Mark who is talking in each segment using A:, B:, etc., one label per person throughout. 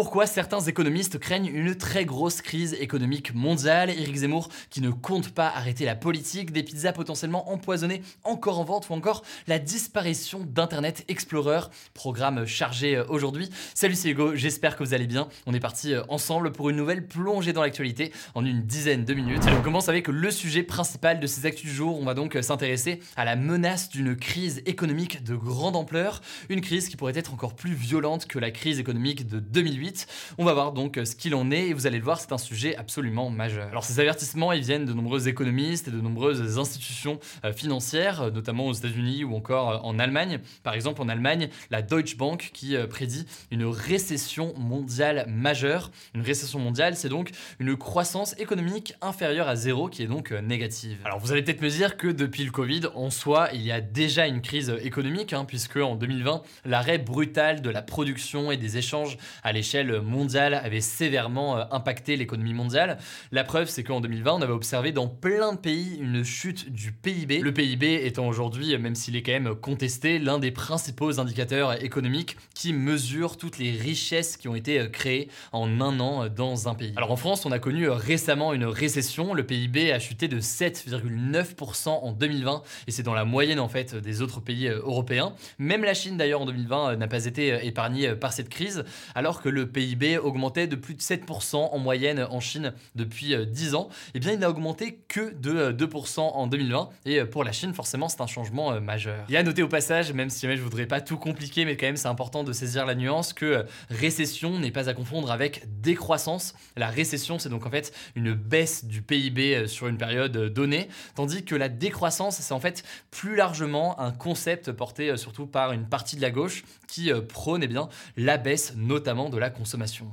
A: Pourquoi certains économistes craignent une très grosse crise économique mondiale Éric Zemmour qui ne compte pas arrêter la politique, des pizzas potentiellement empoisonnées encore en vente ou encore la disparition d'Internet Explorer, programme chargé euh, aujourd'hui. Salut c'est Hugo, j'espère que vous allez bien. On est parti euh, ensemble pour une nouvelle plongée dans l'actualité en une dizaine de minutes. On commence avec le sujet principal de ces actus du jour. On va donc euh, s'intéresser à la menace d'une crise économique de grande ampleur, une crise qui pourrait être encore plus violente que la crise économique de 2008. On va voir donc ce qu'il en est et vous allez le voir, c'est un sujet absolument majeur. Alors ces avertissements, ils viennent de nombreux économistes et de nombreuses institutions euh, financières, euh, notamment aux États-Unis ou encore euh, en Allemagne. Par exemple, en Allemagne, la Deutsche Bank qui prédit une récession mondiale majeure. Une récession mondiale, c'est donc une croissance économique inférieure à zéro qui est donc négative. Alors vous allez peut-être me dire que depuis le Covid, en soi, il y a déjà une crise économique, hein, puisque en 2020, l'arrêt brutal de la production et des échanges à l'échelle mondiale avait sévèrement euh, impacté l'économie mondiale. La preuve, c'est qu'en 2020, on avait observé dans plein de pays une chute du PIB. Le PIB étant aujourd'hui, même s'il est quand même contesté, l'un des principaux indicateurs économiques qui mesure toutes les richesses qui ont été euh, créées en un an euh, dans un pays. Alors en France, on a connu récemment une récession. Le PIB a chuté de 7,9% en 2020 et c'est dans la moyenne en fait des autres pays européens. Même la Chine d'ailleurs en 2020 n'a pas été épargnée par cette crise, alors que le PIB augmentait de plus de 7% en moyenne en Chine depuis 10 euh, ans, et eh bien il n'a augmenté que de 2% euh, en 2020. Et euh, pour la Chine, forcément, c'est un changement majeur. Et à noter au passage, même si jamais je voudrais pas tout compliquer, mais quand même c'est important de saisir la nuance que récession n'est pas à confondre avec décroissance. La récession, c'est donc en fait une baisse du PIB sur une période donnée, tandis que la décroissance, c'est en fait plus largement un concept porté surtout par une partie de la gauche qui prône eh bien, la baisse notamment de la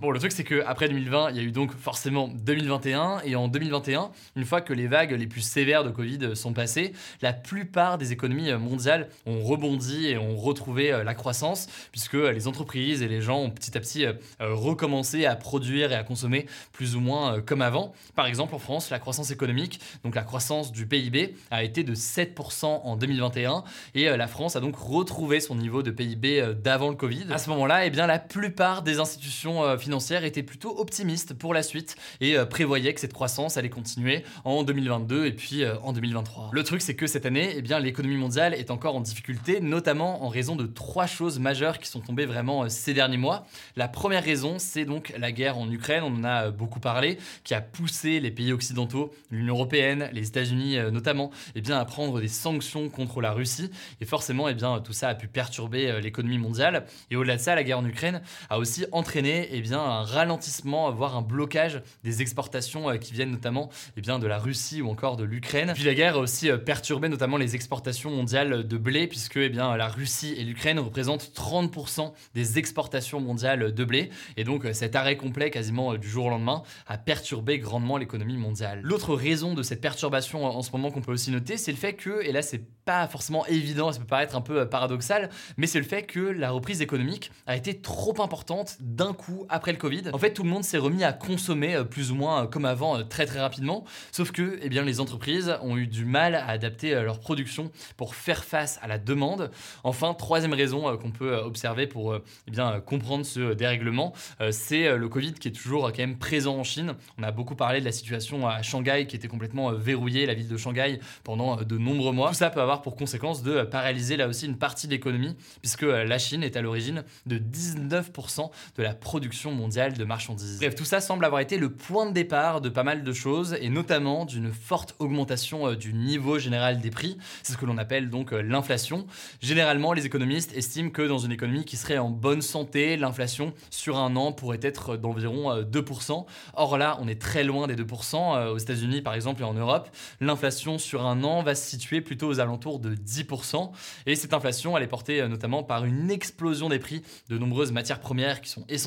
A: Bon, le truc c'est que après 2020, il y a eu donc forcément 2021 et en 2021, une fois que les vagues les plus sévères de Covid sont passées, la plupart des économies mondiales ont rebondi et ont retrouvé euh, la croissance puisque les entreprises et les gens ont petit à petit euh, recommencé à produire et à consommer plus ou moins euh, comme avant. Par exemple, en France, la croissance économique, donc la croissance du PIB, a été de 7% en 2021 et la France a donc retrouvé son niveau de PIB d'avant le Covid. À ce moment-là, eh bien la plupart des institutions institutions euh, financières étaient plutôt optimistes pour la suite et euh, prévoyaient que cette croissance allait continuer en 2022 et puis euh, en 2023. Le truc, c'est que cette année, eh bien, l'économie mondiale est encore en difficulté, notamment en raison de trois choses majeures qui sont tombées vraiment ces derniers mois. La première raison, c'est donc la guerre en Ukraine, on en a beaucoup parlé, qui a poussé les pays occidentaux, l'Union européenne, les États-Unis notamment, eh bien, à prendre des sanctions contre la Russie. Et forcément, eh bien, tout ça a pu perturber l'économie mondiale. Et au-delà de ça, la guerre en Ukraine a aussi entraîner eh bien, un ralentissement, voire un blocage des exportations euh, qui viennent notamment eh bien, de la Russie ou encore de l'Ukraine. Puis la guerre a aussi euh, perturbé notamment les exportations mondiales de blé, puisque eh bien, la Russie et l'Ukraine représentent 30% des exportations mondiales de blé. Et donc euh, cet arrêt complet quasiment du jour au lendemain a perturbé grandement l'économie mondiale. L'autre raison de cette perturbation en ce moment qu'on peut aussi noter, c'est le fait que, et là c'est pas forcément évident, ça peut paraître un peu paradoxal, mais c'est le fait que la reprise économique a été trop importante d'un coup après le Covid. En fait, tout le monde s'est remis à consommer euh, plus ou moins euh, comme avant euh, très très rapidement, sauf que eh bien, les entreprises ont eu du mal à adapter leur production pour faire face à la demande. Enfin, troisième raison qu'on peut observer pour eh bien, comprendre ce dérèglement, c'est le Covid qui est toujours quand même présent en Chine. On a beaucoup parlé de la situation à Shanghai qui était complètement verrouillée, la ville de Shanghai, pendant de nombreux mois. Tout ça peut avoir pour conséquence de paralyser là aussi une partie de l'économie, puisque la Chine est à l'origine de 19% de la production mondiale de marchandises. Bref, tout ça semble avoir été le point de départ de pas mal de choses, et notamment d'une forte augmentation euh, du niveau général des prix. C'est ce que l'on appelle donc euh, l'inflation. Généralement, les économistes estiment que dans une économie qui serait en bonne santé, l'inflation sur un an pourrait être d'environ 2%. Or là, on est très loin des 2%. Aux États-Unis, par exemple, et en Europe, l'inflation sur un an va se situer plutôt aux alentours de 10%. Et cette inflation, elle est portée notamment par une explosion des prix de nombreuses matières premières qui sont essentielles.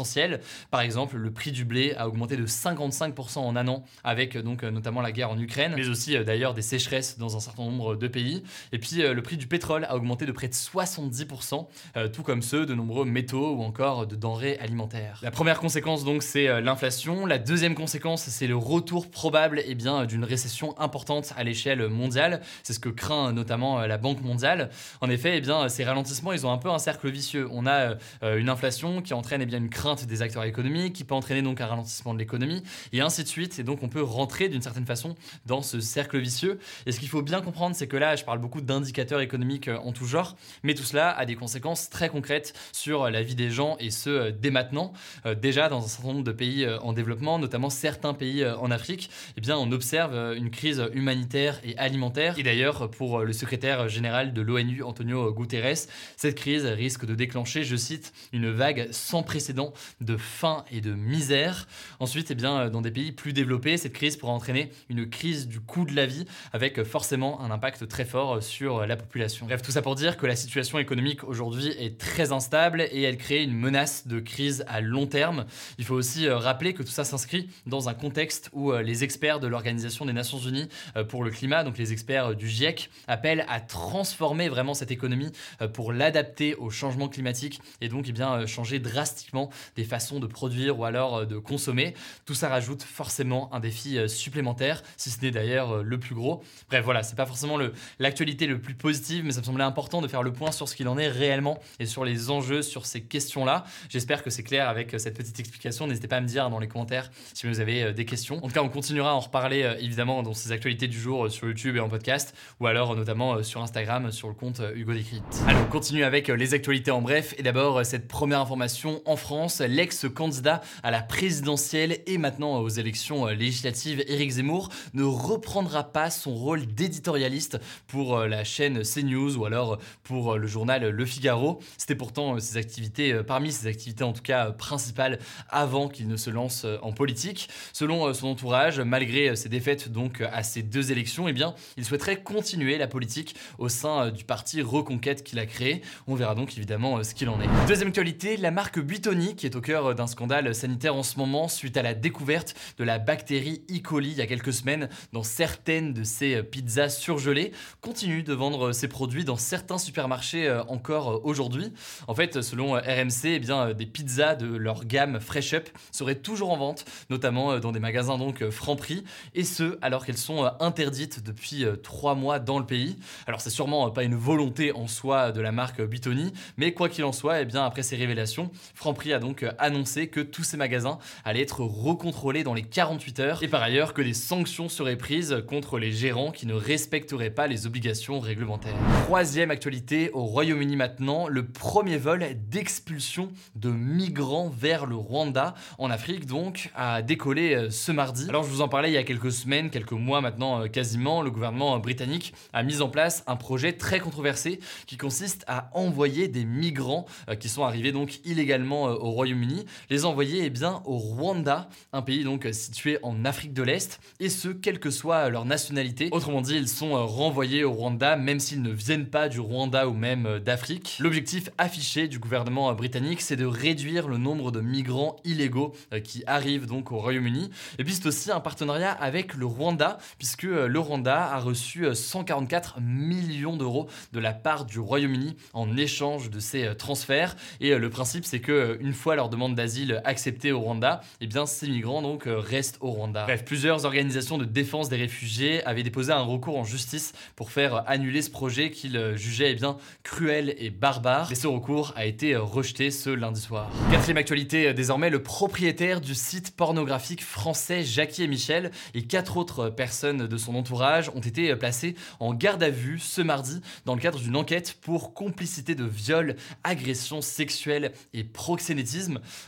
A: Par exemple, le prix du blé a augmenté de 55% en un an avec donc notamment la guerre en Ukraine, mais aussi d'ailleurs des sécheresses dans un certain nombre de pays. Et puis le prix du pétrole a augmenté de près de 70%, tout comme ceux de nombreux métaux ou encore de denrées alimentaires. La première conséquence donc c'est l'inflation. La deuxième conséquence c'est le retour probable eh d'une récession importante à l'échelle mondiale. C'est ce que craint notamment la Banque mondiale. En effet, eh bien ces ralentissements ils ont un peu un cercle vicieux. On a euh, une inflation qui entraîne eh bien, une crainte des acteurs économiques, qui peut entraîner donc un ralentissement de l'économie, et ainsi de suite. Et donc on peut rentrer d'une certaine façon dans ce cercle vicieux. Et ce qu'il faut bien comprendre, c'est que là, je parle beaucoup d'indicateurs économiques euh, en tout genre, mais tout cela a des conséquences très concrètes sur la vie des gens, et ce, euh, dès maintenant. déjà, dans un certain nombre de pays en développement, notamment certains pays en Afrique, eh bien, on observe une crise humanitaire et alimentaire. Et d'ailleurs, pour le secrétaire général de l'ONU, Antonio Guterres, cette crise risque de déclencher, je cite, une vague sans précédent de faim et de misère. Ensuite, eh bien, dans des pays plus développés, cette crise pourra entraîner une crise du coût de la vie avec forcément un impact très fort sur la population. Bref, tout ça pour dire que la situation économique aujourd'hui est très instable et elle crée une menace de crise à long terme. Il faut aussi euh, rappeler que tout ça s'inscrit dans un contexte où euh, les experts de l'Organisation des Nations Unies euh, pour le climat, donc les experts du GIEC, appellent à transformer vraiment cette économie pour l'adapter au changement climatique et donc eh bien, changer drastiquement des façons de produire ou alors euh, de consommer. Tout ça rajoute forcément un défi euh, supplémentaire, si ce n'est d'ailleurs le plus gros. Bref, voilà, c'est pas forcément l'actualité le, plus positive, mais ça me semblait important de faire le point sur ce qu'il en est réellement et sur les enjeux sur ces questions-là. J'espère que c'est clair avec cette petite explication. N'hésitez pas à me dire dans les commentaires si vous avez des questions. En tout cas, on continuera à en reparler évidemment dans ces actualités du jour sur YouTube et en podcast, ou alors notamment sur Instagram sur le compte Hugo Décrypte. Alors, on continue avec les actualités en bref. Et d'abord, cette première information en France, l'ex-candidat à la présidentielle et maintenant aux élections législatives, Éric Zemmour, ne reprendra pas son rôle d'éditorialiste pour euh, la chaîne CNews ou alors pour euh, le journal Le Figaro. C'était pourtant euh, ses activités, parmi ses activités en tout cas principales, avant qu'il ne se lance en politique. Selon son entourage, malgré ses défaites donc à ces deux élections, eh bien, il souhaiterait continuer la politique au sein du parti Reconquête qu'il a créé. On verra donc évidemment ce qu'il en est. Deuxième actualité, la marque Buitoni, qui est au cœur d'un scandale sanitaire en ce moment suite à la découverte de la bactérie E. coli il y a quelques semaines dans certaines de ses pizzas surgelées, continue de vendre ses produits dans certains supermarchés euh, encore aujourd'hui. En fait, selon RMC, eh bien, des pizzas de leur gamme Fresh Up seraient toujours en vente, notamment euh, dans des magasins donc Franprix, et ce alors qu'elles sont euh, interdites depuis trois mois dans le pays. Alors c'est sûrement pas une volonté en soi de la marque Buitoni, mais quoi qu'il en soit, eh bien après ces révélations, Franprix a donc euh, annoncé que tous ces magasins allaient être recontrôlés dans les 48 heures et par ailleurs que des sanctions seraient prises contre les gérants qui ne respecteraient pas les obligations réglementaires. Troisième actualité au Royaume-Uni maintenant, le premier vol d'expulsion de migrants vers le Rwanda en Afrique donc a décollé euh, ce mardi. Alors je vous en parlais il y a quelques semaines, quelques mois maintenant euh, quasiment, le gouvernement britannique a mis en place un projet très controversé qui consiste à envoyer des migrants qui sont arrivés donc illégalement au Royaume-Uni, les envoyer eh au Rwanda, un pays donc situé en Afrique de l'Est, et ce, quelle que soit leur nationalité. Autrement dit, ils sont euh, renvoyés au Rwanda même s'ils ne viennent pas du Rwanda ou même d'Afrique. L'objectif affiché du gouvernement britannique, c'est de réduire le nombre de migrants illégaux qui arrivent donc au Royaume-Uni. Et puis c'est aussi un partenariat avec le Rwanda, puisque le Rwanda a reçu 144 millions d'euros de la part du Royaume-Uni en échange de ces transferts. Et euh, le principe, c'est que euh, une fois leur demande d'asile acceptée au Rwanda, eh bien ces migrants donc euh, restent au Rwanda. Bref, plusieurs organisations de défense des réfugiés avaient déposé un recours en justice pour faire annuler ce projet qu'ils jugeaient eh bien cruel et barbare. Et ce recours a été rejeté ce lundi soir. Quatrième actualité, désormais le propriétaire du site pornographique français Jackie et Michel et quatre autres personnes de son entourage ont été placés en garde à vue ce mardi dans le cadre d'une enquête pour complicité de viol, agression sexuelle et proxénétisme.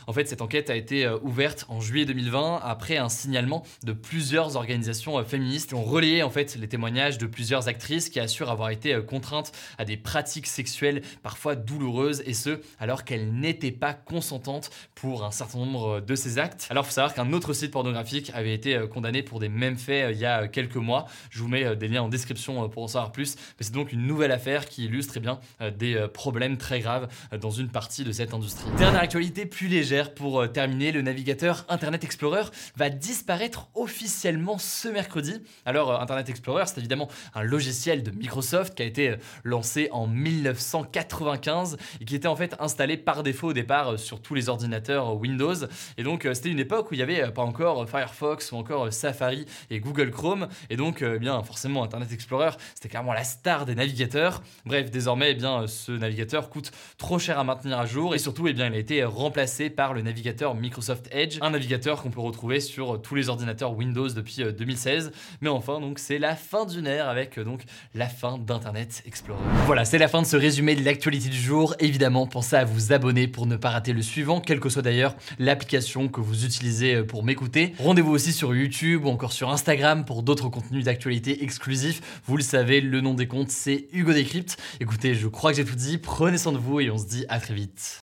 A: En fait, cette enquête a été ouverte en juillet 2020 après un signalement de plusieurs organisations féministes qui ont relayé en fait les témoignages de plusieurs actrices qui assurent avoir été contraintes à des pratiques sexuelles parfois douloureuses et ce alors qu'elles n'étaient pas consentantes pour un certain nombre de ces actes. Alors, faut savoir qu'un autre site pornographique avait été condamné pour des mêmes faits il y a quelques mois. Je vous mets des liens en description pour en savoir plus. Mais c'est donc une nouvelle affaire qui illustre eh bien, des problèmes très graves dans une partie de cette industrie. Dernière actualité plus légère pour terminer, le navigateur Internet Explorer va disparaître officiellement ce mercredi. Alors Internet Explorer, c'est évidemment un logiciel de Microsoft qui a été lancé en 1995 et qui était en fait installé par défaut au départ sur tous les ordinateurs Windows. Et donc c'était une époque où il n'y avait pas encore Firefox ou encore Safari et Google Chrome. Et donc eh bien forcément Internet Explorer c'était carrément la star des navigateurs. Bref, désormais eh bien ce navigateur coûte trop cher à maintenir à jour et surtout eh bien il a été remplacé par le navigateur Microsoft Edge, un navigateur qu'on peut retrouver sur tous les ordinateurs Windows depuis 2016. Mais enfin donc c'est la fin d'une ère avec donc la fin d'Internet Explorer. Voilà, c'est la fin de ce résumé de l'actualité du jour. Évidemment, pensez à vous abonner pour ne pas rater le suivant, quelle que soit d'ailleurs l'application que vous utilisez pour m'écouter. Rendez-vous aussi sur YouTube ou encore sur Instagram pour d'autres contenus d'actualité exclusifs. Vous le savez, le nom des comptes c'est Hugo Décrypte. Écoutez, je crois que j'ai tout dit. Prenez soin de vous et on se dit à très vite.